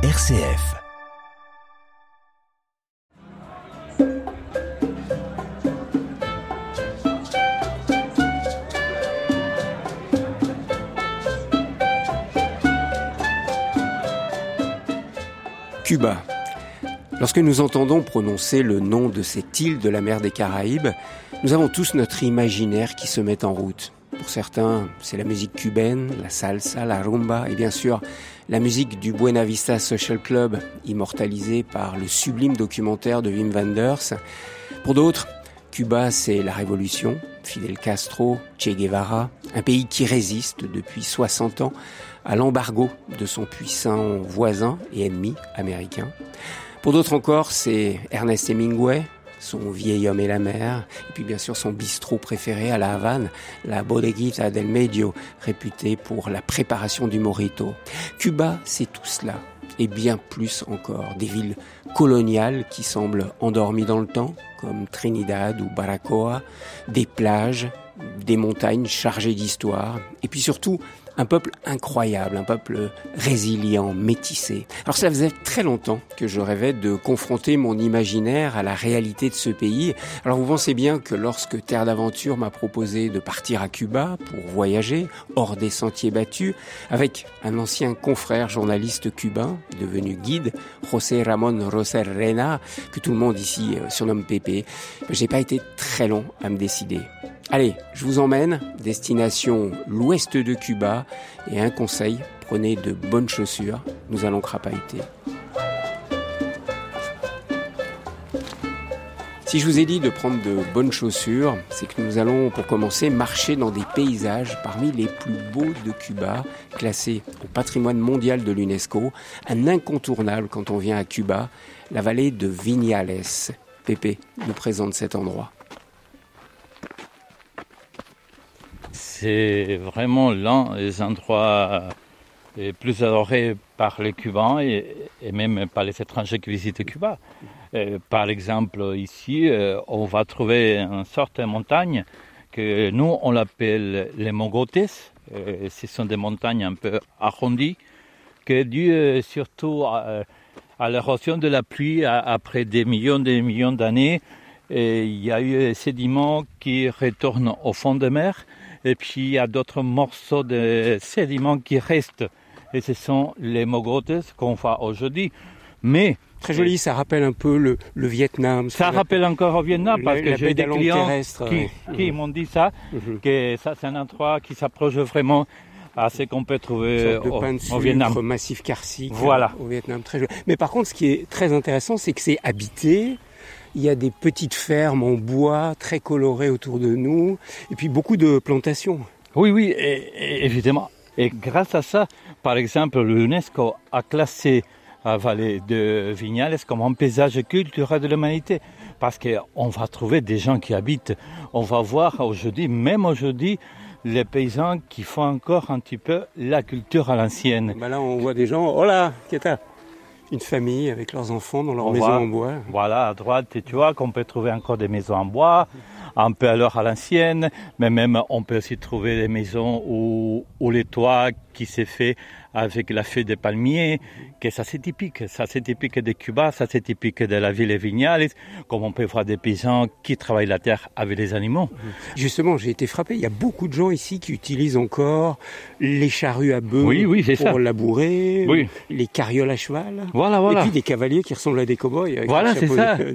RCF. Cuba. Lorsque nous entendons prononcer le nom de cette île de la mer des Caraïbes, nous avons tous notre imaginaire qui se met en route. Pour certains, c'est la musique cubaine, la salsa, la rumba et bien sûr la musique du Buena Vista Social Club, immortalisée par le sublime documentaire de Wim Wenders. Pour d'autres, Cuba, c'est la révolution, Fidel Castro, Che Guevara, un pays qui résiste depuis 60 ans à l'embargo de son puissant voisin et ennemi américain. Pour d'autres encore, c'est Ernest Hemingway, son vieil homme et la mer, et puis bien sûr son bistrot préféré à La Havane, la Bodeguita del Medio, réputée pour la préparation du morito. Cuba, c'est tout cela, et bien plus encore. Des villes coloniales qui semblent endormies dans le temps, comme Trinidad ou Baracoa, des plages, des montagnes chargées d'histoire, et puis surtout un peuple incroyable, un peuple résilient, métissé. Alors ça faisait très longtemps que je rêvais de confronter mon imaginaire à la réalité de ce pays. Alors vous pensez bien que lorsque Terre d'Aventure m'a proposé de partir à Cuba pour voyager hors des sentiers battus avec un ancien confrère journaliste cubain devenu guide, José Ramón Rena, que tout le monde ici euh, surnomme Pépé, j'ai pas été très long à me décider. Allez, je vous emmène, destination l'ouest de Cuba, et un conseil, prenez de bonnes chaussures, nous allons crapahuter. Si je vous ai dit de prendre de bonnes chaussures, c'est que nous allons pour commencer marcher dans des paysages parmi les plus beaux de Cuba, classés au patrimoine mondial de l'UNESCO, un incontournable quand on vient à Cuba, la vallée de Vignales. Pépé nous présente cet endroit. C'est vraiment l'un des endroits les plus adorés par les Cubains et, même par les étrangers qui visitent Cuba. par exemple, ici, euh, on va trouver une sorte de montagne que nous, on l'appelle les Mogotes. ce sont des montagnes un peu arrondies, qui dues euh, surtout à, l'érosion de la pluie après des millions et des millions d'années. Il y a eu des sédiments qui retournent au fond de mer et puis il y a d'autres morceaux de sédiments qui restent. Et ce sont les mogotes qu'on voit aujourd'hui. Mais Très joli, ça rappelle un peu le, Vietnam. Ça rappelle encore au Vietnam parce que j'ai des clients qui, m'ont dit ça, mhm. que ça c'est un endroit qui s'approche vraiment à ce qu'on peut trouver au, de au Vietnam. massif karsique voilà. au Vietnam. Très joli. Mais par contre, ce qui est très intéressant, c'est que c'est habité. Il y a des petites fermes en bois très colorées autour de nous, et puis beaucoup de plantations. Oui, oui, évidemment. Et grâce à ça, par exemple, l'UNESCO a classé la vallée de Vignales comme un paysage culturel de l'humanité. Parce qu'on va trouver des gens qui habitent. On va voir aujourd'hui, même aujourd'hui, les paysans qui font encore un petit peu la culture à l'ancienne. Ben là, on voit des gens. Oh là, qu'est-ce une famille avec leurs enfants dans leur maison en bois. Voilà, à droite, tu vois qu'on peut trouver encore des maisons en bois, un peu alors à l'ancienne, mais même on peut aussi trouver des maisons où, où les toits qui s'est fait avec la feuille des palmiers, que ça c'est typique, ça c'est typique de Cuba, ça c'est typique de la ville de Vignales, comme on peut voir des paysans qui travaillent la terre avec les animaux. Justement, j'ai été frappé, il y a beaucoup de gens ici qui utilisent encore les charrues à bœufs pour labourer, les carrioles à cheval, voilà, voilà. et puis des cavaliers qui ressemblent à des cow-boys, voilà, c'est ça. De,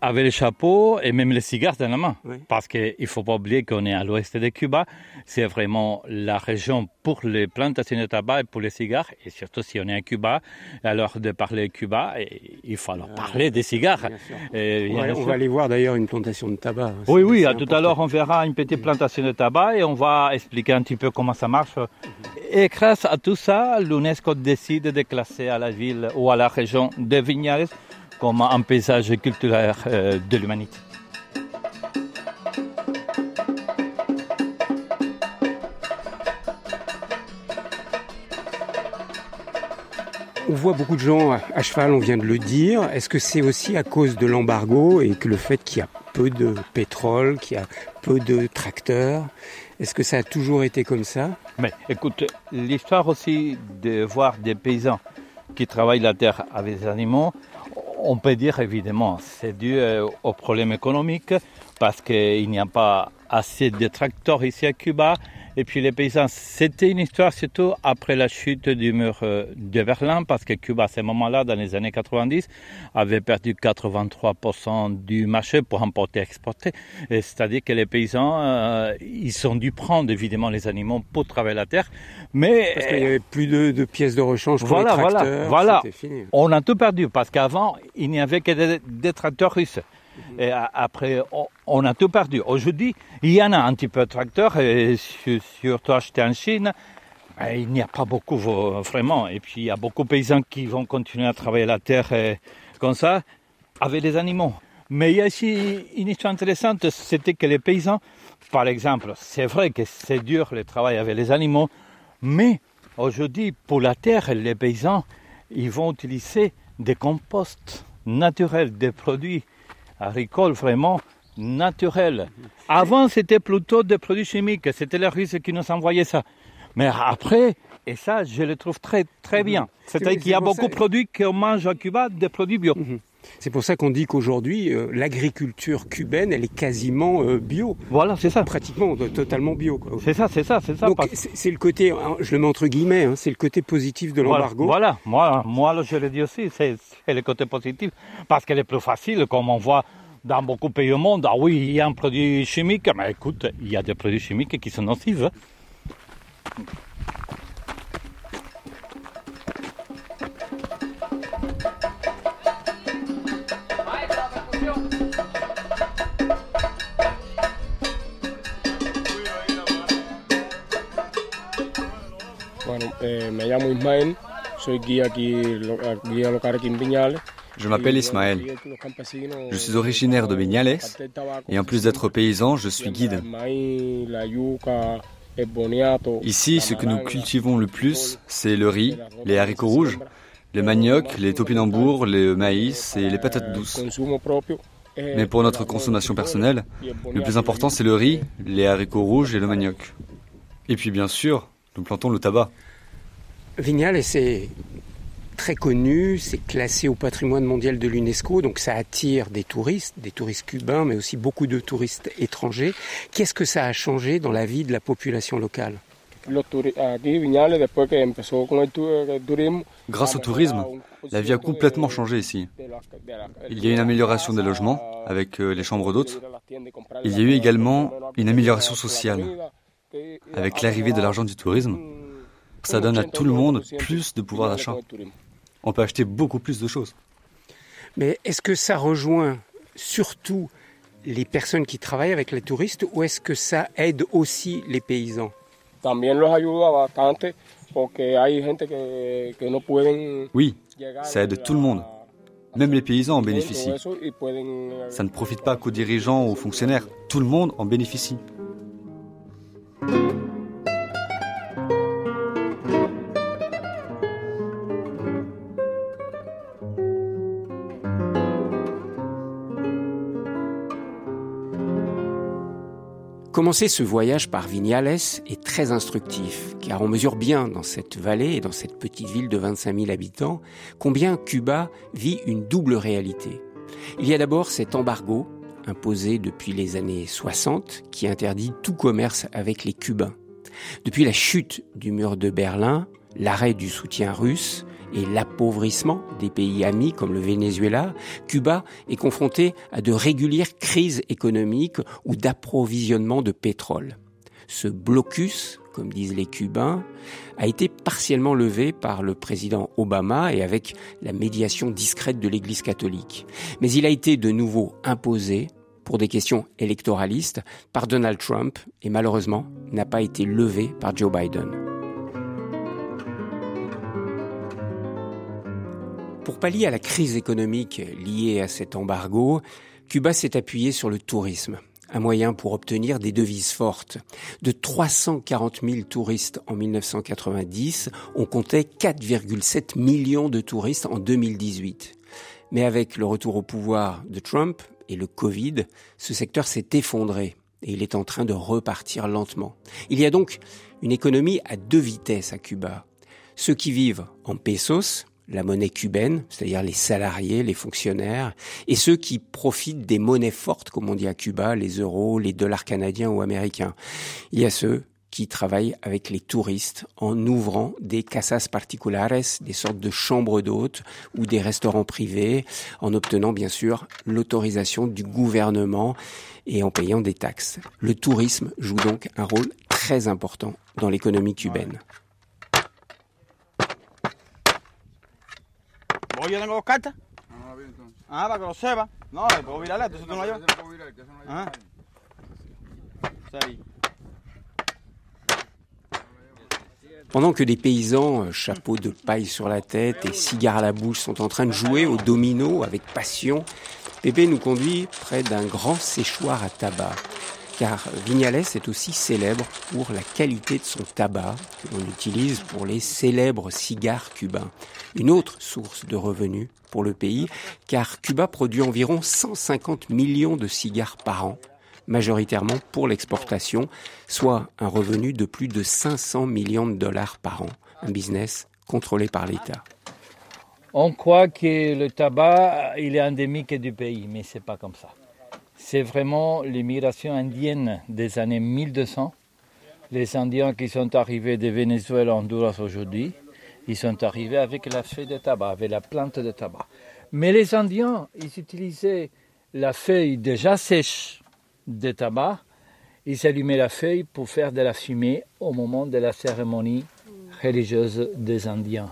Avec les chapeaux et même les cigares dans la main. Parce qu'il ne faut pas oublier qu'on est à l'ouest de Cuba, c'est vraiment la région pour les plantations de tabac et pour les cigares, et surtout si on est à Cuba, alors de parler Cuba, il faut alors ah, parler des cigares. on, va, aller voir d'ailleurs une plantation de tabac. Hein, oui, oui, tout à l'heure on verra une petite plantation de tabac et on va expliquer un petit peu comment ça marche. Et grâce à tout ça, l'UNESCO décide de classer à la ville ou à la région de Vignales comme un paysage culturel euh, de l'humanité. Voit beaucoup de gens à cheval, on vient de le dire. Est-ce que c'est aussi à cause de l'embargo et que le fait qu'il y a peu de pétrole, qu'il y a peu de tracteurs Est-ce que ça a toujours été comme ça? Mais écoute, l'histoire aussi de voir des paysans qui travaillent la terre avec des animaux, on peut dire évidemment, c'est dû euh, au problème économique parce qu'il n'y a pas assez de tracteurs ici à Cuba et puis les paysans, c'était une histoire surtout après la chute du mur euh, de Berlin, parce que Cuba, à ce moment-là, dans les années 90, avait perdu 83% du marché pour importer et exporter. C'est-à-dire que les paysans, euh, ils ont dû prendre évidemment les animaux pour travailler la terre, mais parce qu'il n'y avait plus de, pièces de rechange pour voilà, les tracteurs. Voilà, voilà. On a tout perdu parce qu'avant, il n'y avait que des tracteurs russes. Après, on a tout perdu. Aujourd'hui, il y en a un petit peu de tracteurs, et surtout acheté en Chine. Il n'y a pas beaucoup vraiment. Et puis, il y a beaucoup de paysans qui vont continuer à travailler la terre comme ça, avec des animaux. Mais il y a ici une histoire intéressante, c'était que les paysans, par exemple, c'est vrai que c'est dur le travail avec les animaux, mais aujourd'hui, pour la terre, les paysans, ils vont utiliser des composts naturels, des produits agricole vraiment naturel. Avant, c'était plutôt des produits chimiques. C'était les Russes qui nous envoyaient ça. Mais après, et ça, je le trouve très, très bien. Mhm. C'est-à-dire qu'il y a beaucoup de produits qu'on mange à Cuba, des produits bio. Mhm. C'est pour ça qu'on dit qu'aujourd'hui, euh, l'agriculture cubaine, elle est quasiment euh, bio. Voilà, c'est ça. Pratiquement, totalement bio. C'est ça, c'est ça, c'est ça. Donc, c'est le côté, hein, je le mets entre guillemets, hein, c'est le côté positif de l'embargo. Voilà, moi, moi, je le dis aussi, c'est le côté positif. Parce qu'elle est plus facile, comme on voit dans beaucoup de pays au monde. Ah oui, il y a un produit chimique, mais écoute, il y a des produits chimiques qui sont nocifs. Eh, me llamo Ismael, soy guía aquí, guía local aquí en Viñales. Je m'appelle Ismaël. Je suis originaire de Viñales et en plus d'être paysan, je suis guide. Ici, ce que nous cultivons le plus, c'est le riz, les haricots rouges, les maniocs, les topinambours, le maïs et les patates douces. Mais pour notre consommation personnelle, le plus important, c'est le riz, les haricots rouges et le manioc. Et puis, bien sûr, nous plantons le tabac. Vignales, c'est très connu, c'est classé au patrimoine mondial de l'UNESCO, donc ça attire des touristes, des touristes cubains, mais aussi beaucoup de touristes étrangers. Qu'est-ce que ça a changé dans la vie de la population locale? Grâce au tourisme, la vie a complètement changé ici. Il y a une amélioration des logements avec euh, les chambres d'hôtes. Il y a eu également une amélioration sociale. Avec l'arrivée de l'argent du tourisme, ça donne à tout le monde plus de pouvoir d'achat. On peut acheter beaucoup plus de choses. Mais est-ce que ça rejoint surtout les personnes qui travaillent avec les touristes ou est-ce que ça aide aussi les paysans? Oui, ça aide tout le monde. Même les paysans en bénéficient. Ça ne profite pas qu'aux dirigeants ou aux fonctionnaires. Tout le monde en bénéficie. Commencer ce voyage par Vignales est très instructif, car on mesure bien dans cette vallée et dans cette petite ville de 25 000 habitants combien Cuba vit une double réalité. Il y a d'abord cet embargo imposé depuis les années 60 qui interdit tout commerce avec les Cubains. Depuis la chute du mur de Berlin, l'arrêt du soutien russe, et l'appauvrissement des pays amis comme le Venezuela, Cuba est confronté à de régulières crises économiques ou d'approvisionnement de pétrole. Ce blocus, comme disent les Cubains, a été partiellement levé par le président Obama et avec la médiation discrète de l'Église catholique. Mais il a été de nouveau imposé pour des questions électoralistes par Donald Trump et malheureusement n'a pas été levé par Joe Biden. Pour pallier à la crise économique liée à cet embargo, Cuba s'est appuyé sur le tourisme, un moyen pour obtenir des devises fortes. De 340 000 touristes en 1990, on comptait 4,7 millions de touristes en 2018. Mais avec le retour au pouvoir de Trump et le Covid, ce secteur s'est effondré et il est en train de repartir lentement. Il y a donc une économie à deux vitesses à Cuba. Ceux qui vivent en pesos, la monnaie cubaine, c'est-à-dire les salariés, les fonctionnaires, et ceux qui profitent des monnaies fortes, comme on dit à Cuba, les euros, les dollars canadiens ou américains. Il y a ceux qui travaillent avec les touristes en ouvrant des casas particulares, des sortes de chambres d'hôtes ou des restaurants privés, en obtenant bien sûr l'autorisation du gouvernement et en payant des taxes. Le tourisme joue donc un rôle très important dans l'économie cubaine. Pendant que des paysans, euh, chapeau de paille sur la tête et cigare à la bouche, sont en train de jouer au domino avec passion, Pépé nous conduit près d'un grand séchoir à tabac. Car Vignales est aussi célèbre pour la qualité de son tabac que l'on utilise pour les célèbres cigares cubains. Une autre source de revenus pour le pays, car Cuba produit environ 150 millions de cigares par an majoritairement pour l'exportation, soit un revenu de plus de 500 millions de dollars par an, un business contrôlé par l'État. On croit que le tabac, il est endémique du pays, mais ce n'est pas comme ça. C'est vraiment l'immigration indienne des années 1200. Les Indiens qui sont arrivés de Venezuela, Honduras aujourd'hui, ils sont arrivés avec la feuille de tabac, avec la plante de tabac. Mais les Indiens, ils utilisaient la feuille déjà sèche de tabac. Ils allumaient la feuille pour faire de la fumée au moment de la cérémonie religieuse des Indiens.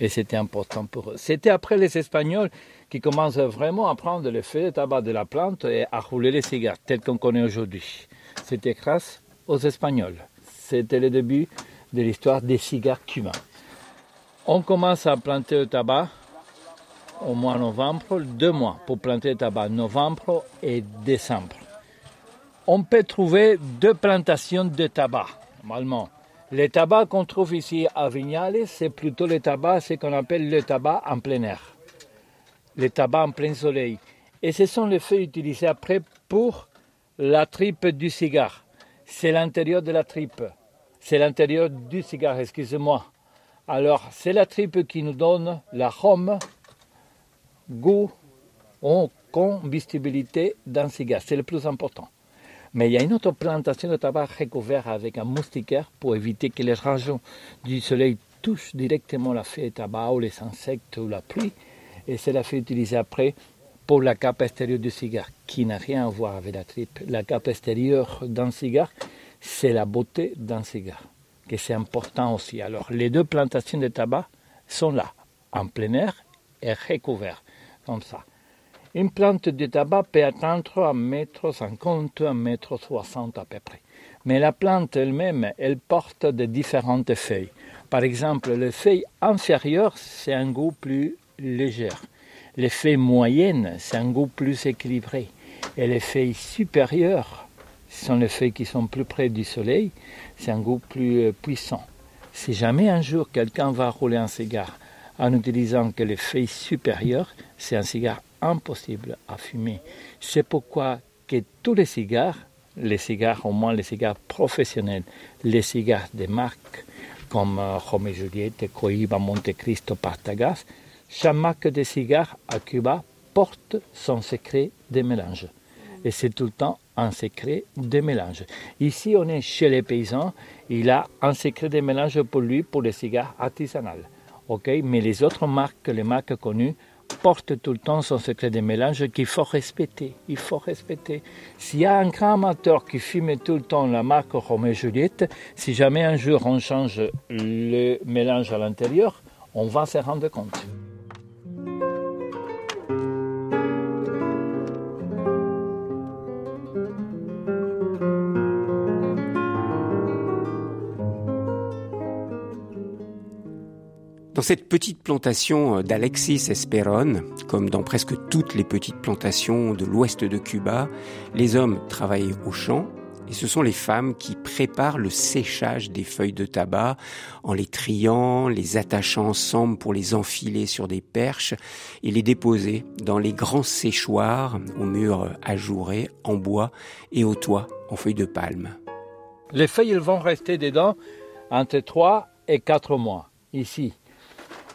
Et c'était important pour eux. C'était après les Espagnols qui commencent vraiment à prendre le feuilles de tabac de la plante et à rouler les cigares, tels qu'on connaît aujourd'hui. C'était grâce aux Espagnols. C'était le début de l'histoire des cigares cubains. On commence à planter le tabac au mois de novembre, deux mois pour planter le tabac, novembre et décembre on peut trouver deux plantations de tabac, normalement. Le tabac qu'on trouve ici à Vignales, c'est plutôt le tabac, ce qu'on appelle le tabac en plein air. Le tabac en plein soleil. Et ce sont les feuilles utilisées après pour la tripe du cigare. C'est l'intérieur de la tripe. C'est l'intérieur du cigare, excusez-moi. Alors, c'est la tripe qui nous donne l'arôme, goût, ou combustibilité d'un cigare. C'est le plus important. Mais il y a une autre plantation de tabac recouverte avec un moustiquaire pour éviter que les rayons du soleil touchent directement la feuille de tabac ou les insectes ou la pluie. Et c'est la feuille utilisée après pour la cape extérieure du cigare, qui n'a rien à voir avec la tripe. La cape extérieure d'un cigare, c'est la beauté d'un cigare, que c'est important aussi. Alors, les deux plantations de tabac sont là, en plein air et recouvertes, comme ça. Une plante de tabac peut atteindre 1m50, 1m60 à peu près. Mais la plante elle-même, elle porte de différentes feuilles. Par exemple, les feuilles inférieures, c'est un goût plus léger. Les feuilles moyennes, c'est un goût plus équilibré. Et les feuilles supérieures, ce sont les feuilles qui sont plus près du soleil, c'est un goût plus euh, puissant. Si jamais un jour quelqu'un va rouler un cigare en utilisant que les feuilles supérieures, c'est un cigare impossible à fumer. C'est pourquoi que tous les cigares, les cigares, au moins les cigares professionnels, les cigares de marque comme euh, Romeo Juliette, Cohiba, Monte Cristo, Partagas, chaque marque de cigares à Cuba porte son secret de mélange. Et c'est tout le temps un secret de mélange. Ici, on est chez les paysans, il a un secret de mélange pour lui, pour les cigares artisanales. Mais les autres marques, les marques connues, porte tout le temps son secret de mélange qu'il faut respecter. Il faut respecter. S'il y a un grand amateur qui fume tout le temps la marque Roméo Juliette, si jamais un jour on change le mélange à l'intérieur, on va se rendre compte. Dans cette petite plantation euh, d'Alexis Esperon, comme dans presque toutes les petites plantations de l'ouest de Cuba, les hommes travaillent au champ et ce sont les femmes qui préparent le séchage des feuilles de tabac en les triant, les attachant ensemble pour les enfiler sur des perches et les déposer dans les grands séchoirs aux murs ajourés en bois et aux toits en feuilles de palme. Les feuilles vont rester dedans entre 3 et 4 mois, ici.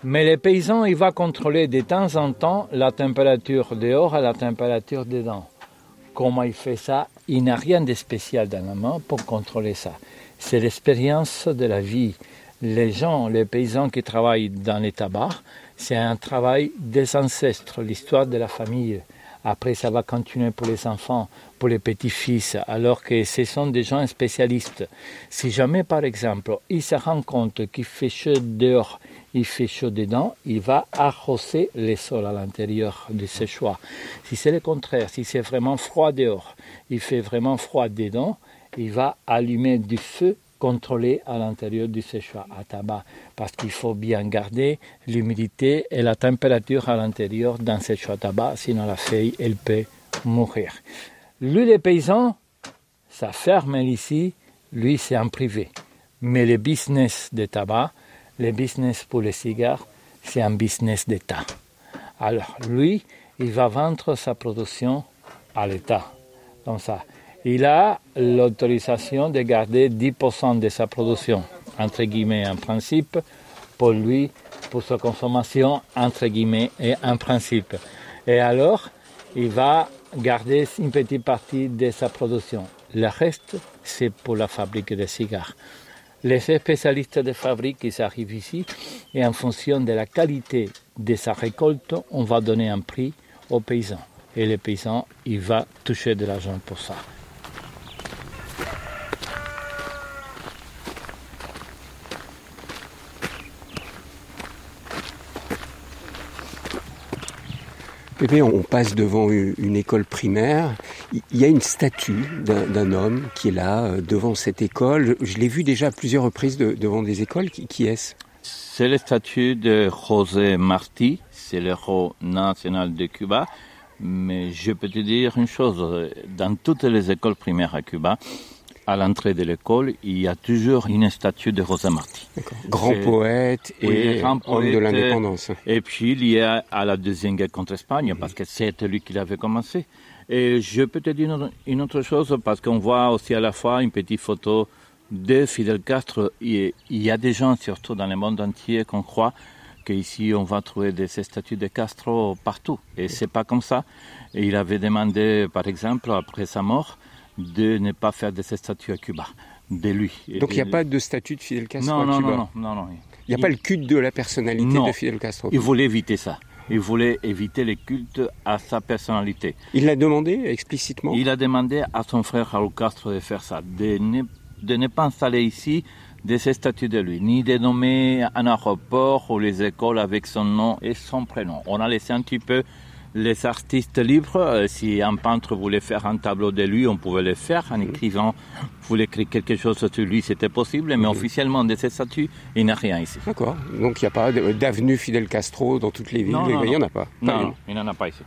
Mais les paysans, il va contrôler de temps en temps la température dehors et la température dedans. Comment il fait ça? Il n'a rien de spécial dans la main pour contrôler ça. C'est l'expérience de la vie. Les gens, les paysans qui travaillent dans les tabacs, c'est un travail des ancêtres, l'histoire de la famille. Après, ça va continuer pour les enfants, pour les petits-fils, alors que ce sont des gens spécialistes. Si jamais, par exemple, il se rend compte qu'il fait chaud dehors, il fait chaud dedans, il va arroser les sols à l'intérieur de ses choix. Si c'est le contraire, si c'est vraiment froid dehors, il fait vraiment froid dedans, il va allumer du feu contrôlé à l'intérieur du séchoir à tabac parce qu'il faut bien garder l'humidité et la température à l'intérieur d'un séchoir à tabac, sinon la feuille elle peut mourir. Lui, les paysans, ça ferme ici, lui c'est en privé. Mais le business de tabac, le business pour les cigares, c'est un business d'État. Alors lui, il va vendre sa production à l'État. Comme ça il a l'autorisation de garder 10% de sa production, entre guillemets, en principe, pour lui, pour sa consommation, entre guillemets, et en principe. Et alors, il va garder une petite partie de sa production. Le reste, c'est pour la fabrique de cigares. Les spécialistes de fabrique, ils arrivent ici et en fonction de la qualité de sa récolte, on va donner un prix aux paysans. Et le paysan, il va toucher de l'argent pour ça. On passe devant une école primaire. Il y a une statue d'un homme qui est là, euh, devant cette école. Je l'ai vu déjà à plusieurs reprises devant des écoles. Qui, est-ce? C'est la statue de José Martí, c'est l'héros national de Cuba. Mais je peux te dire une chose, dans toutes les écoles primaires à Cuba, à l'entrée de l'école, il y a toujours une statue de Rosa Marti. Grand poète et homme de l'indépendance. Et puis il y a à la deuxième guerre contre l'Espagne, parce que c'est lui qui l'avait commencé. Et je peux te dire une autre chose, parce qu'on voit aussi à la fois une petite photo de Fidel Castro. Il y a des gens, surtout dans le monde entier, qu'on croit qu'ici on va trouver des statues de Castro partout. Et c'est pas comme ça. Et il avait demandé, par exemple, après sa mort, de ne pas faire de cette statue à Cuba, de lui. Donc il n'y a pas de statue de Fidel Castro à Cuba Non, non, non. Il n'y a pas le culte de la personnalité de Fidel Castro Il voulait éviter ça. Il voulait éviter le culte à sa personnalité. Il l'a demandé explicitement Il a demandé à son frère Raúl Castro de faire ça, de ne, de ne pas installer ici de ces statues de lui, ni de nommer un aéroport ou les écoles avec son nom et son prénom. On a laissé un petit peu les artistes libres, euh, si un peintre voulait faire un tableau de lui, on pouvait le faire en écrivant, voulait écrire quelque chose sur lui, c'était possible, mais officiellement de cette statue, il n'y a rien ici. D'accord. Donc il n'y a pas d'avenue Fidel Castro dans toutes les villes, il n'y en a pas. Non, il n'y en a pas ici.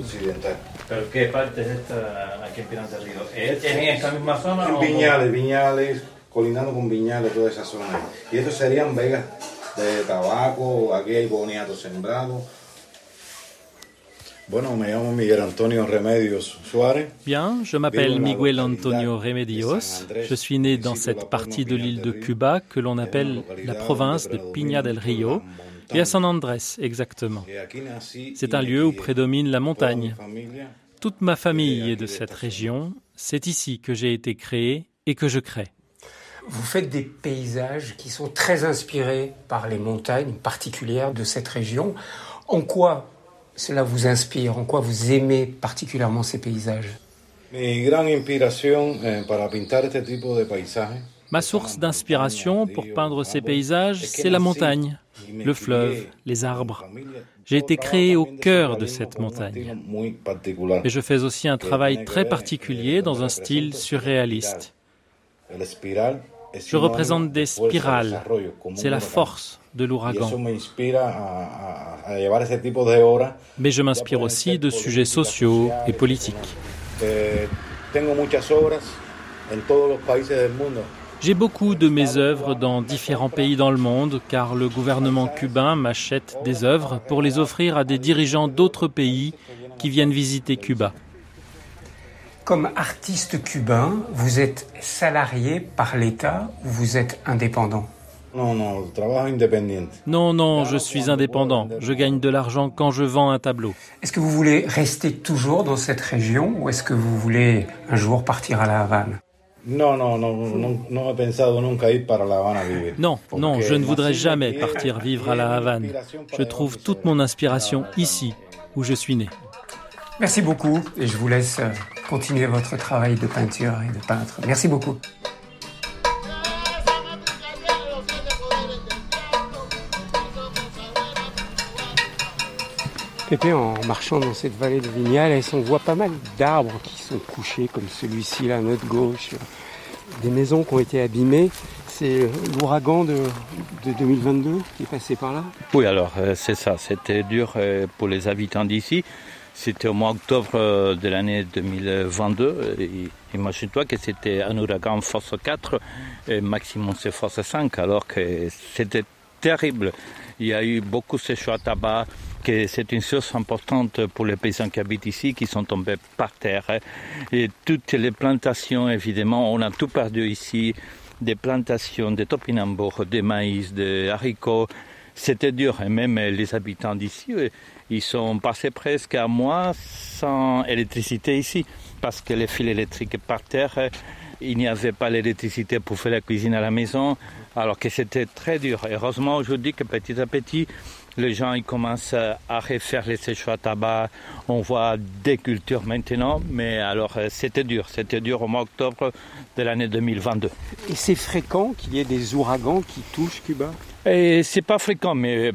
occidental. ¿Pero qué parte es esta aquí en Pinar del Río? ¿Es en esta misma zona? En Viñales, Viñales, colindando con Viñales, toda esa zona. Y estos serían vegas de tabaco, aquí hay boniato sembrado. Bueno, me llamo Miguel Antonio Remedios Suárez. Bien, je m'appelle Miguel Antonio Remedios. Je suis né dans cette partie de l'île de Cuba que l'on appelle la province de Piña del Río, et à San Andrés exactement. C'est un lieu où prédomine la montagne. Toute ma famille est de cette région. C'est ici que j'ai été créé et que je crée. Vous faites des paysages qui sont très inspirés par les montagnes particulières de cette région. En quoi cela vous inspire? En quoi vous aimez particulièrement ces paysages? Eh, para pintar este tipo de paisajes Ma source d'inspiration pour peindre ces paysages, c'est la montagne, le fleuve, les arbres. J'ai été créé au cœur de cette montagne. Et je fais aussi un travail très particulier dans un style surréaliste. Je représente des spirales. C'est la force de l'ouragan. Mais je m'inspire aussi de sujets sociaux et politiques. J'ai beaucoup de mes œuvres dans différents pays dans le monde car le gouvernement cubain m'achète des œuvres pour les offrir à des dirigeants d'autres pays qui viennent visiter Cuba. Comme artiste cubain, vous êtes salarié par l'État ou vous êtes indépendant? Non, non, Non, non, je suis indépendant. Je gagne de l'argent quand je vends un tableau. Est-ce que vous voulez rester toujours dans cette région ou est-ce que vous voulez un jour partir à La Havane? Non, non, non, non, non, non, je ne voudrais jamais partir vivre à La Havane. Je trouve toute mon inspiration ici, où je suis né. Merci beaucoup et je vous laisse continuer votre travail de peinture et de peintre. Merci beaucoup. Pépé, en marchant dans cette vallée de Vignales, on voit pas mal d'arbres qui sont couchés, comme celui-ci là à notre gauche, des maisons qui ont été abîmées. C'est l'ouragan de, 2022 qui est passé par là? Oui, alors euh, c'est ça, c'était dur euh, pour les habitants d'ici. C'était au mois d'octobre euh, de l'année 2022. Imagine-toi que c'était un ouragan force 4 et maximum c'est force 5, alors que c'était terrible. Il y a eu beaucoup de séchage à tabac, que c'est une source importante pour les paysans qui habitent ici, qui sont tombés par terre. Et toutes les plantations, évidemment, on a tout perdu ici, des plantations de topinambour, de maïs, de haricots. C'était dur, et même les habitants d'ici, ils sont passés presque un mois sans électricité ici, parce que les fils électriques par terre, il n'y avait pas l'électricité pour faire la cuisine à la maison, alors que c'était très dur. Heureusement aujourd'hui que petit à petit, les gens ils commencent à refaire les séchoirs à tabac. On voit des cultures maintenant, mais alors euh, c'était dur. C'était dur au mois d'octobre de l'année 2022. Et c'est fréquent qu'il y ait des ouragans qui touchent Cuba? Et c'est pas fréquent, mais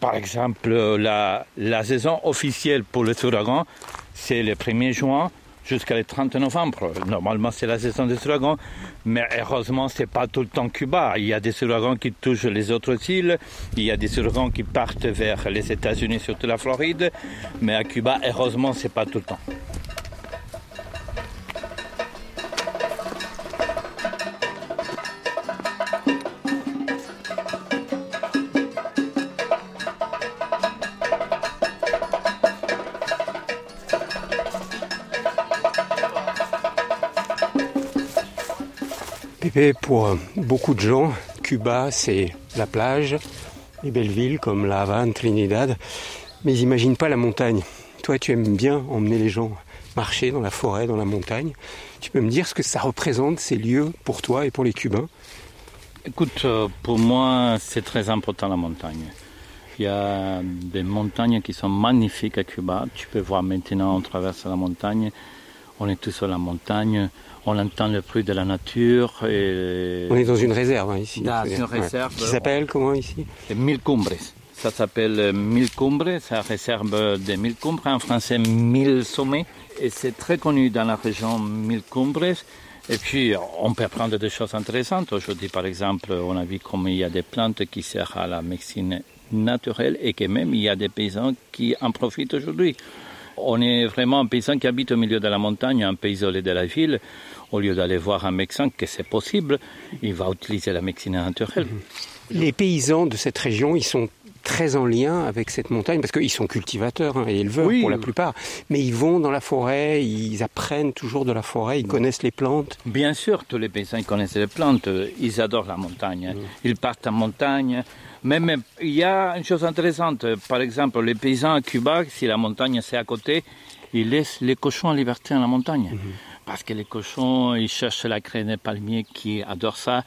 par exemple, la, la saison officielle pour les ouragans, c'est le 1er juin jusqu'à le 30 novembre. Normalement, c'est la saison des ouragans, mais heureusement, c'est pas tout le temps Cuba. Il y a des ouragans qui touchent les autres îles, il y a des ouragans qui partent vers les États-Unis, surtout la Floride, mais à Cuba, heureusement, c'est pas tout le temps. Pour beaucoup de gens, Cuba, c'est la plage, les belles villes comme La Havane, Trinidad, mais ils pas la montagne. Toi, tu aimes bien emmener les gens marcher dans la forêt, dans la montagne. Tu peux me dire ce que ça représente, ces lieux, pour toi et pour les Cubains? Écoute, euh, pour moi, c'est très important la montagne. Il y a des montagnes qui sont magnifiques à Cuba. Tu peux voir maintenant, on traverse la montagne, on est tous sur la montagne, on entend le bruit de la nature. Et... On est dans une réserve hein, ici. Dans une réserve. Qui s'appelle comment ici? Mille Cumbres. Ça s'appelle Mille Cumbres, c'est la réserve des Mille Cumbres, en français Mille Sommets. Et c'est très connu dans la région Mille Cumbres. Et puis, on peut apprendre des choses intéressantes. Aujourd'hui, par exemple, on a vu comment il y a des plantes qui servent à la médecine naturelle et que même il y a des paysans qui en profitent aujourd'hui. On est vraiment un paysan qui habite au milieu de la montagne, un pays isolé de la ville. Au lieu d'aller voir un médecin, que c'est possible, il va utiliser la médecine naturelle. Les paysans de cette région, ils sont très en lien avec cette montagne parce qu'ils sont cultivateurs hein, et éleveurs pour la plupart. Mais ils vont dans la forêt, ils apprennent toujours de la forêt, ils connaissent les plantes. Bien sûr, tous les paysans connaissent les plantes. Ils adorent la montagne. Mhm. Ils partent en montagne. Même il y a une chose intéressante. Par exemple, les paysans à Cuba, si la montagne c'est à côté, ils laissent les cochons en liberté dans la montagne. Mhm. Parce que les cochons, ils cherchent la graine de palmier qui adore ça.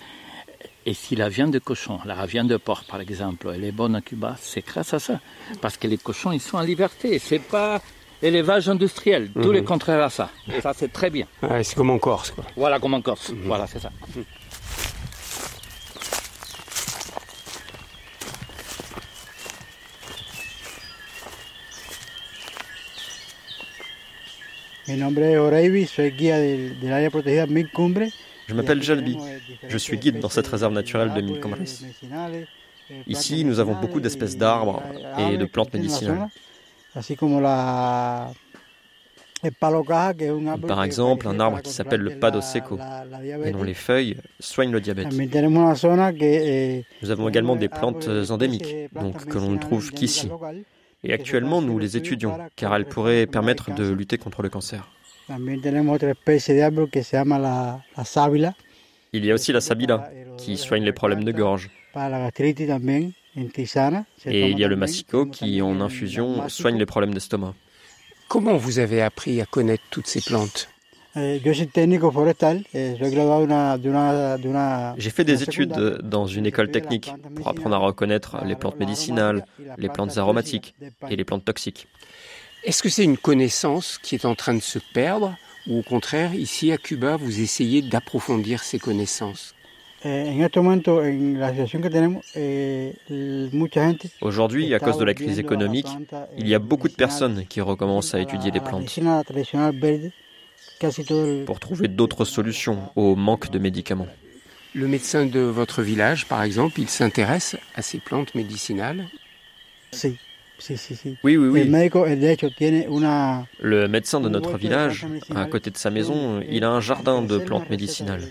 Et si la viande de cochon, la viande de porc par exemple, elle est bonne à Cuba, c'est grâce à ça. Parce que les cochons, ils sont en liberté. C'est pas élevage industriel, tout le mhm. contraire à ça. Et ça, c'est très bien. c'est comme en Corse. Quoi. Voilà, comme en Corse. Voilà, c'est ça. Je m'appelle Jalbi. Je suis guide dans cette réserve naturelle de Mille Ici, nous avons beaucoup d'espèces d'arbres et de plantes médicinales. Par exemple, un arbre qui s'appelle le pado seco, et dont les feuilles soignent le diabète. Nous avons également des plantes endémiques, donc que l'on ne trouve qu'ici. Et actuellement, nous les étudions, car elles pourraient permettre de lutter contre le cancer. Il y a aussi la sabila, qui soigne les problèmes de gorge. Et il y a le massico, qui en infusion soigne les problèmes d'estomac. Comment vous avez appris à connaître toutes ces plantes? Eh, J'ai fait des études dans une école technique pour apprendre à reconnaître les plantes médicinales, les plantes aromatiques et les plantes toxiques. Est-ce que c'est une connaissance qui est en train de se perdre ou au contraire, ici à Cuba, vous essayez d'approfondir ces connaissances? Eh, eh, Aujourd'hui, à cause de la crise économique, il y a beaucoup de personnes qui recommencent à étudier les plantes. pour trouver d'autres solutions au manque de médicaments. Le médecin de votre village, par exemple, il s'intéresse à ces plantes médicinales? Oui, oui, oui. Le médecin de notre village, à côté de sa maison, il a un jardin de plantes médicinales.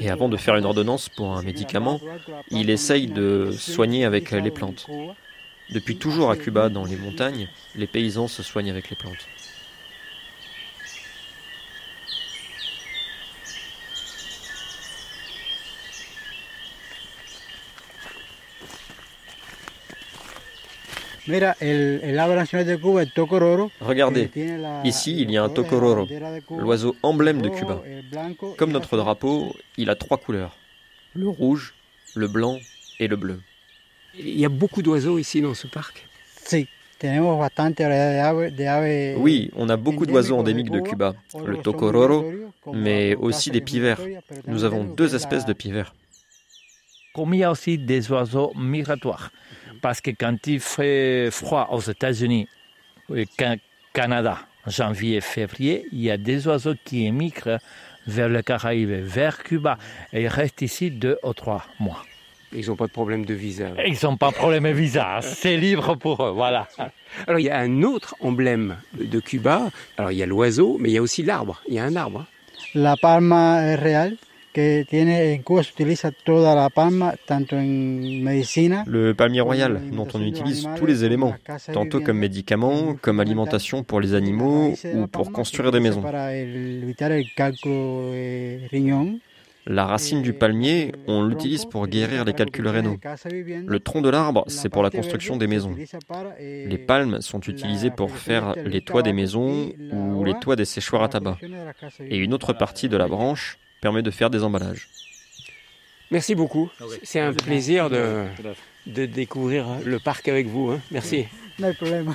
Et avant de faire une ordonnance pour un médicament, il essaye de soigner avec les plantes. Depuis toujours à Cuba, dans les montagnes, les paysans se soignent avec les plantes. Regardez, ici il y a un tocororo, l'oiseau emblème de Cuba. Comme notre drapeau, il a trois couleurs, le rouge, le blanc et le bleu. Il y a beaucoup d'oiseaux ici dans ce parc oui, on a beaucoup d'oiseaux endémiques de Cuba, le tocororo, mais aussi des pivers. Nous avons deux espèces de pivers. Comme il y a aussi des oiseaux migratoires, parce que quand il fait froid aux États-Unis, au Canada, janvier et février, il y a des oiseaux qui émigrent vers le Caraïbes, vers Cuba, et ils restent ici deux ou trois mois. Ils n'ont pas de problème de visa. Ils n'ont pas de problème de visa. C'est libre pour eux, voilà. Alors il y a un autre emblème de Cuba. Alors il y a l'oiseau, mais il y a aussi l'arbre. Il y a un arbre. La palma le palmier royal, dont on utilise tous les éléments, tantôt comme médicament, comme alimentation pour les animaux ou pour construire des maisons. La racine du palmier, on l'utilise pour guérir les calculs rénaux. Le tronc de l'arbre, c'est pour la construction des maisons. Les palmes sont utilisées pour faire les toits des maisons ou les toits des séchoirs à tabac. Et une autre partie de la branche permet de faire des emballages. Merci beaucoup. C'est un plaisir de, de, découvrir le parc avec vous. Hein. Merci. Pas de problème.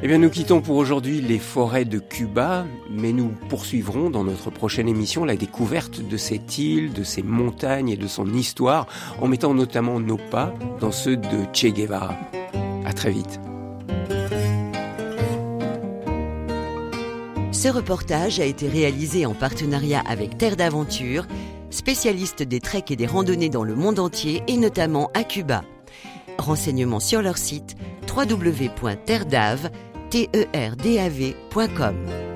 Eh bien, nous quittons pour aujourd'hui les forêts de Cuba, mais nous poursuivrons dans notre prochaine émission la découverte de cette île, de ses montagnes et de son histoire, en mettant notamment nos pas dans ceux de Che Guevara. À très vite. Ce reportage a été réalisé en partenariat avec Terre d'Aventure, spécialiste des treks et des randonnées dans le monde entier et notamment à Cuba. Renseignements sur leur site www.terredav.com.